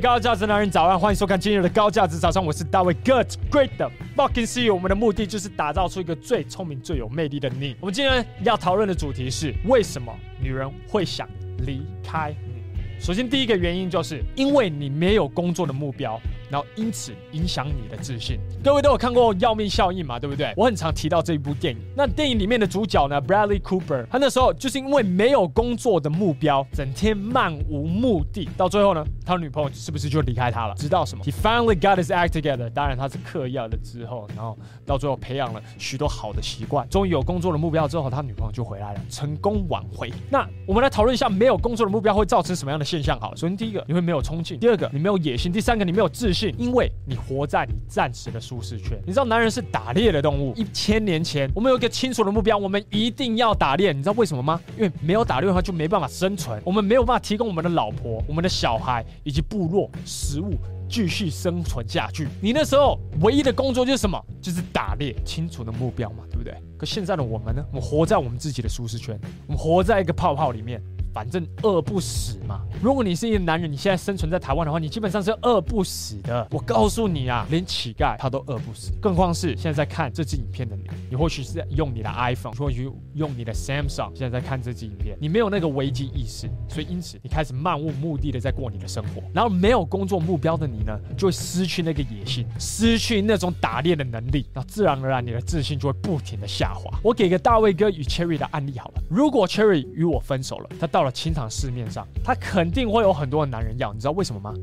高价值男人早安，欢迎收看今日的高价值早上，我是大卫，Good Great 的 Fucking See。我们的目的就是打造出一个最聪明、最有魅力的你。我们今天要讨论的主题是为什么女人会想离开你？首先，第一个原因就是因为你没有工作的目标。然后因此影响你的自信。各位都有看过《要命效应》嘛？对不对？我很常提到这一部电影。那电影里面的主角呢，Bradley Cooper，他那时候就是因为没有工作的目标，整天漫无目的，到最后呢，他女朋友是不是就离开他了？直到什么？He finally got his act together。当然他是嗑药了之后，然后到最后培养了许多好的习惯，终于有工作的目标之后，他女朋友就回来了，成功挽回。那我们来讨论一下，没有工作的目标会造成什么样的现象？好了，首先第一个，你会没有冲劲；第二个，你没有野心；第三个，你没有自信。是因为你活在你暂时的舒适圈。你知道男人是打猎的动物。一千年前，我们有一个清楚的目标，我们一定要打猎。你知道为什么吗？因为没有打猎的话，就没办法生存。我们没有办法提供我们的老婆、我们的小孩以及部落食物，继续生存下去。你那时候唯一的工作就是什么？就是打猎。清楚的目标嘛，对不对？可现在的我们呢？我们活在我们自己的舒适圈，我们活在一个泡泡里面。反正饿不死嘛。如果你是一个男人，你现在生存在台湾的话，你基本上是饿不死的。我告诉你啊，连乞丐他都饿不死，更况是现在在看这支影片的你。你或许是在用你的 iPhone，或许用你的 Samsung，现在在看这支影片，你没有那个危机意识，所以因此你开始漫无目的的在过你的生活。然后没有工作目标的你呢，就会失去那个野性，失去那种打猎的能力，那自然而然你的自信就会不停的下滑。我给个大卫哥与 Cherry 的案例好了，如果 Cherry 与我分手了，他到了。清场市面上，他肯定会有很多的男人要，你知道为什么吗？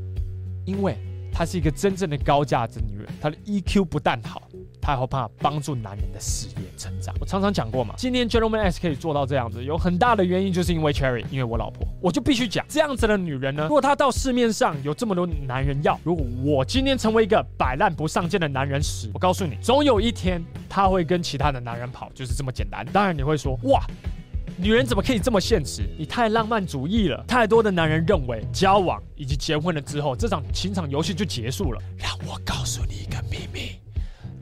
因为她是一个真正的高价值女人，她的 EQ 不但好，她还会帮帮助男人的事业成长。我常常讲过嘛，今天 Gentleman S 可以做到这样子，有很大的原因就是因为 Cherry，因为我老婆，我就必须讲这样子的女人呢。如果她到市面上有这么多男人要，如果我今天成为一个摆烂不上进的男人时，我告诉你，总有一天她会跟其他的男人跑，就是这么简单。当然你会说，哇。女人怎么可以这么现实？你太浪漫主义了。太多的男人认为交往以及结婚了之后，这场情场游戏就结束了。让我告诉你一个秘密。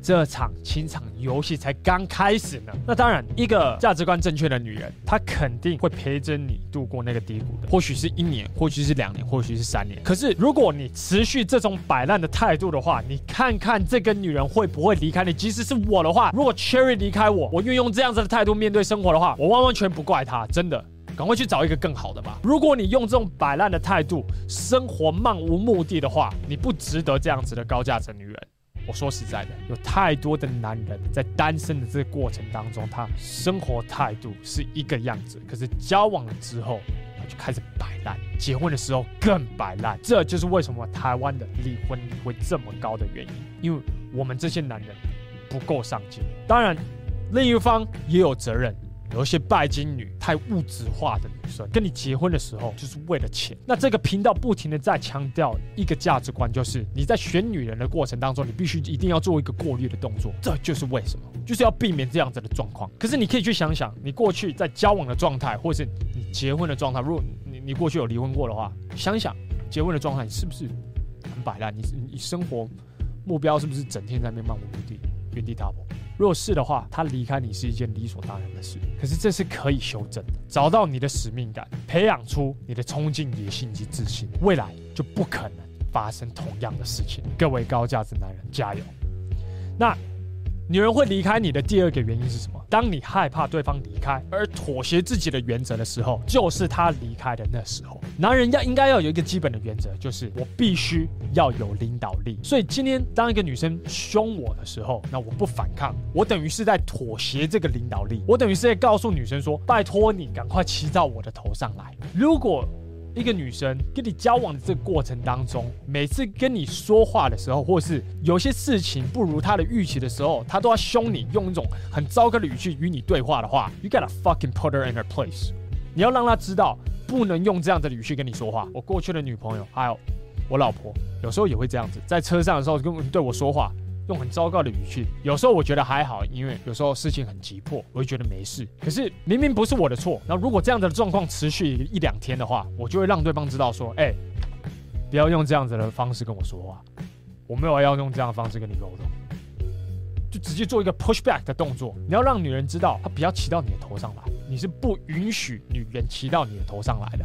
这场情场游戏才刚开始呢。那当然，一个价值观正确的女人，她肯定会陪着你度过那个低谷的。或许是一年，或许是两年，或许是三年。可是，如果你持续这种摆烂的态度的话，你看看这个女人会不会离开你？即使是我的话，如果 Cherry 离开我，我运用这样子的态度面对生活的话，我完完全不怪她。真的，赶快去找一个更好的吧。如果你用这种摆烂的态度，生活漫无目的的话，你不值得这样子的高价值女人。我说实在的，有太多的男人在单身的这个过程当中，他生活态度是一个样子，可是交往了之后，他就开始摆烂，结婚的时候更摆烂。这就是为什么台湾的离婚率会这么高的原因，因为我们这些男人不够上进。当然，另一方也有责任。有一些拜金女、太物质化的女生，跟你结婚的时候就是为了钱。那这个频道不停的在强调一个价值观，就是你在选女人的过程当中，你必须一定要做一个过滤的动作。这就是为什么，就是要避免这样子的状况。可是你可以去想想，你过去在交往的状态，或是你结婚的状态，如果你你过去有离婚过的话，想想结婚的状态，你是不是很摆烂？你你生活目标是不是整天在那漫无目的、原地踏步？若是的话，他离开你是一件理所当然的事。可是这是可以修正的，找到你的使命感，培养出你的冲劲、野心及自信，未来就不可能发生同样的事情。各位高价值男人，加油！那。女人会离开你的第二个原因是什么？当你害怕对方离开而妥协自己的原则的时候，就是他离开的那时候。男人要应该要有一个基本的原则，就是我必须要有领导力。所以今天当一个女生凶我的时候，那我不反抗，我等于是在妥协这个领导力，我等于是在告诉女生说：拜托你赶快骑到我的头上来。如果一个女生跟你交往的这个过程当中，每次跟你说话的时候，或是有些事情不如她的预期的时候，她都要凶你，用一种很糟糕的语气与你对话的话，You gotta fucking put her in her place。你要让她知道，不能用这样的语气跟你说话。我过去的女朋友还有我老婆，有时候也会这样子，在车上的时候跟对我说话。用很糟糕的语气，有时候我觉得还好，因为有时候事情很急迫，我会觉得没事。可是明明不是我的错，那如果这样子的状况持续一两天的话，我就会让对方知道说，哎，不要用这样子的方式跟我说话，我没有要用这样的方式跟你沟通，就直接做一个 push back 的动作。你要让女人知道，她不要骑到你的头上来，你是不允许女人骑到你的头上来的。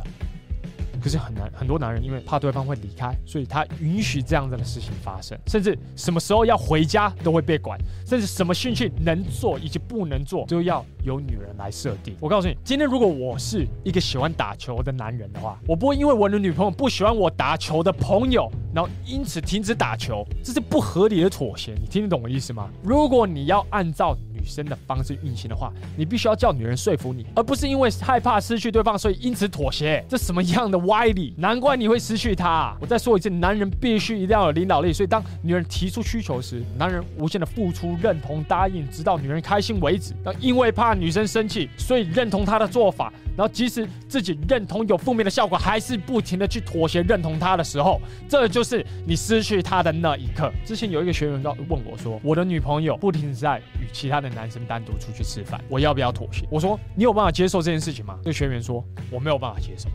可是很难，很多男人因为怕对方会离开，所以他允许这样子的事情发生，甚至什么时候要回家都会被管，甚至什么兴趣能做以及不能做都要由女人来设定。我告诉你，今天如果我是一个喜欢打球的男人的话，我不会因为我的女朋友不喜欢我打球的朋友，然后因此停止打球，这是不合理的妥协。你听得懂我意思吗？如果你要按照女生的方式运行的话，你必须要叫女人说服你，而不是因为害怕失去对方，所以因此妥协。这什么样的歪理？难怪你会失去她。我再说一次，男人必须一定要有领导力。所以当女人提出需求时，男人无限的付出、认同、答应，直到女人开心为止。那因为怕女生生气，所以认同她的做法。然后即使自己认同有负面的效果，还是不停的去妥协认同他的时候，这就是你失去他的那一刻。之前有一个学员告问我说：“我的女朋友不停在与其他的男生单独出去吃饭，我要不要妥协？”我说：“你有办法接受这件事情吗？”这个学员说：“我没有办法接受。”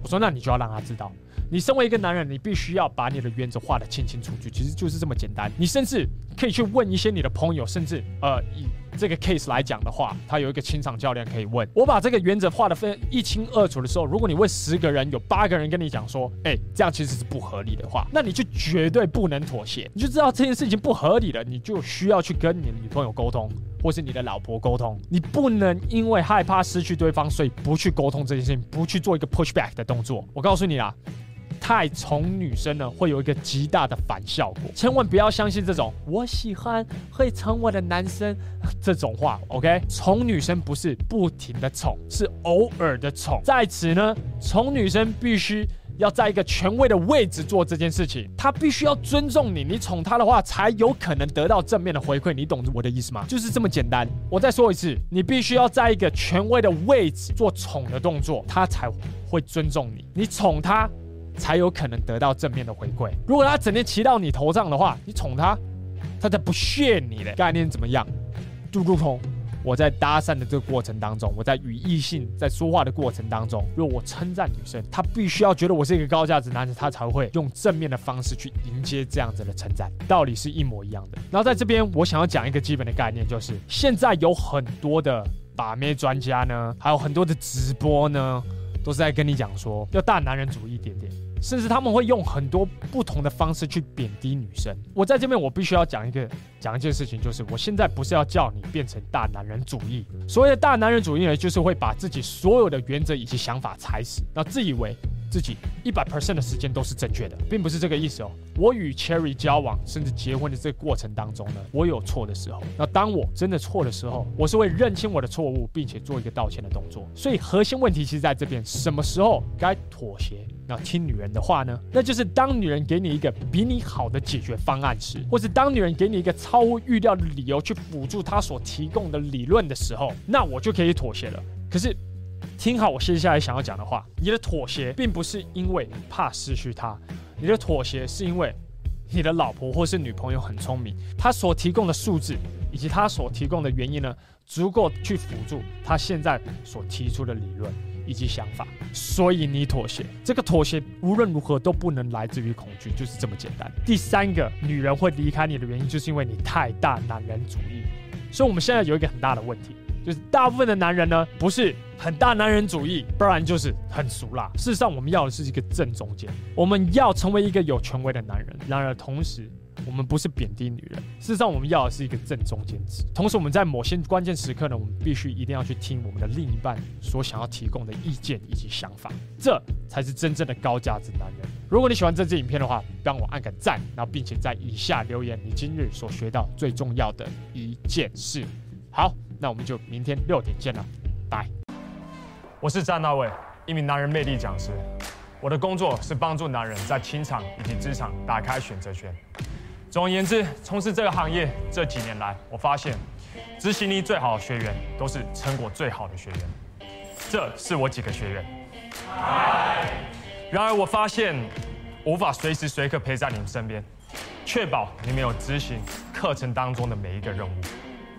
我说：“那你就要让他知道，你身为一个男人，你必须要把你的原则画得清清楚楚，其实就是这么简单。你甚至可以去问一些你的朋友，甚至呃。”这个 case 来讲的话，他有一个清场教练可以问。我把这个原则画得非常一清二楚的时候，如果你问十个人，有八个人跟你讲说，哎，这样其实是不合理的话，那你就绝对不能妥协。你就知道这件事情不合理了，你就需要去跟你的女朋友沟通，或是你的老婆沟通。你不能因为害怕失去对方，所以不去沟通这件事情，不去做一个 push back 的动作。我告诉你啦。太宠女生呢，会有一个极大的反效果。千万不要相信这种“我喜欢会宠我的男生”这种话。OK，宠女生不是不停的宠，是偶尔的宠。在此呢，宠女生必须要在一个权威的位置做这件事情。她必须要尊重你，你宠她的话，才有可能得到正面的回馈。你懂我的意思吗？就是这么简单。我再说一次，你必须要在一个权威的位置做宠的动作，她才会尊重你。你宠她。才有可能得到正面的回馈。如果他整天骑到你头上的话，你宠他，他才不屑你的概念怎么样？就如同我在搭讪的这个过程当中，我在与异性在说话的过程当中，如果我称赞女生，她必须要觉得我是一个高价值男人，她才会用正面的方式去迎接这样子的称赞，道理是一模一样的。然后在这边，我想要讲一个基本的概念，就是现在有很多的把妹专家呢，还有很多的直播呢，都是在跟你讲说要大男人主义一点点。甚至他们会用很多不同的方式去贬低女生。我在这边，我必须要讲一个讲一件事情，就是我现在不是要叫你变成大男人主义。所谓的大男人主义呢，就是会把自己所有的原则以及想法踩死，然后自以为自己一百 percent 的时间都是正确的，并不是这个意思哦。我与 Cherry 交往甚至结婚的这个过程当中呢，我有错的时候。那当我真的错的时候，我是会认清我的错误，并且做一个道歉的动作。所以核心问题其实在这边，什么时候该妥协？那听女人的话呢？那就是当女人给你一个比你好的解决方案时，或是当女人给你一个超乎预料的理由去辅助她所提供的理论的时候，那我就可以妥协了。可是，听好我接下来想要讲的话，你的妥协并不是因为怕失去她，你的妥协是因为你的老婆或是女朋友很聪明，她所提供的数字以及她所提供的原因呢，足够去辅助她现在所提出的理论。以及想法，所以你妥协。这个妥协无论如何都不能来自于恐惧，就是这么简单。第三个，女人会离开你的原因，就是因为你太大男人主义。所以我们现在有一个很大的问题，就是大部分的男人呢，不是很大男人主义，不然就是很俗辣。事实上，我们要的是一个正中间，我们要成为一个有权威的男人，然而同时。我们不是贬低女人，事实上，我们要的是一个正中间值。同时，我们在某些关键时刻呢，我们必须一定要去听我们的另一半所想要提供的意见以及想法，这才是真正的高价值男人。如果你喜欢这支影片的话，帮我按个赞，然后并且在以下留言你今日所学到最重要的一件事。好，那我们就明天六点见了，拜。我是詹大卫，一名男人魅力讲师。我的工作是帮助男人在情场以及职场打开选择权。总而言之，从事这个行业这几年来，我发现执行力最好的学员都是成果最好的学员。这是我几个学员。然而，我发现无法随时随刻陪在你们身边，确保你们有执行课程当中的每一个任务。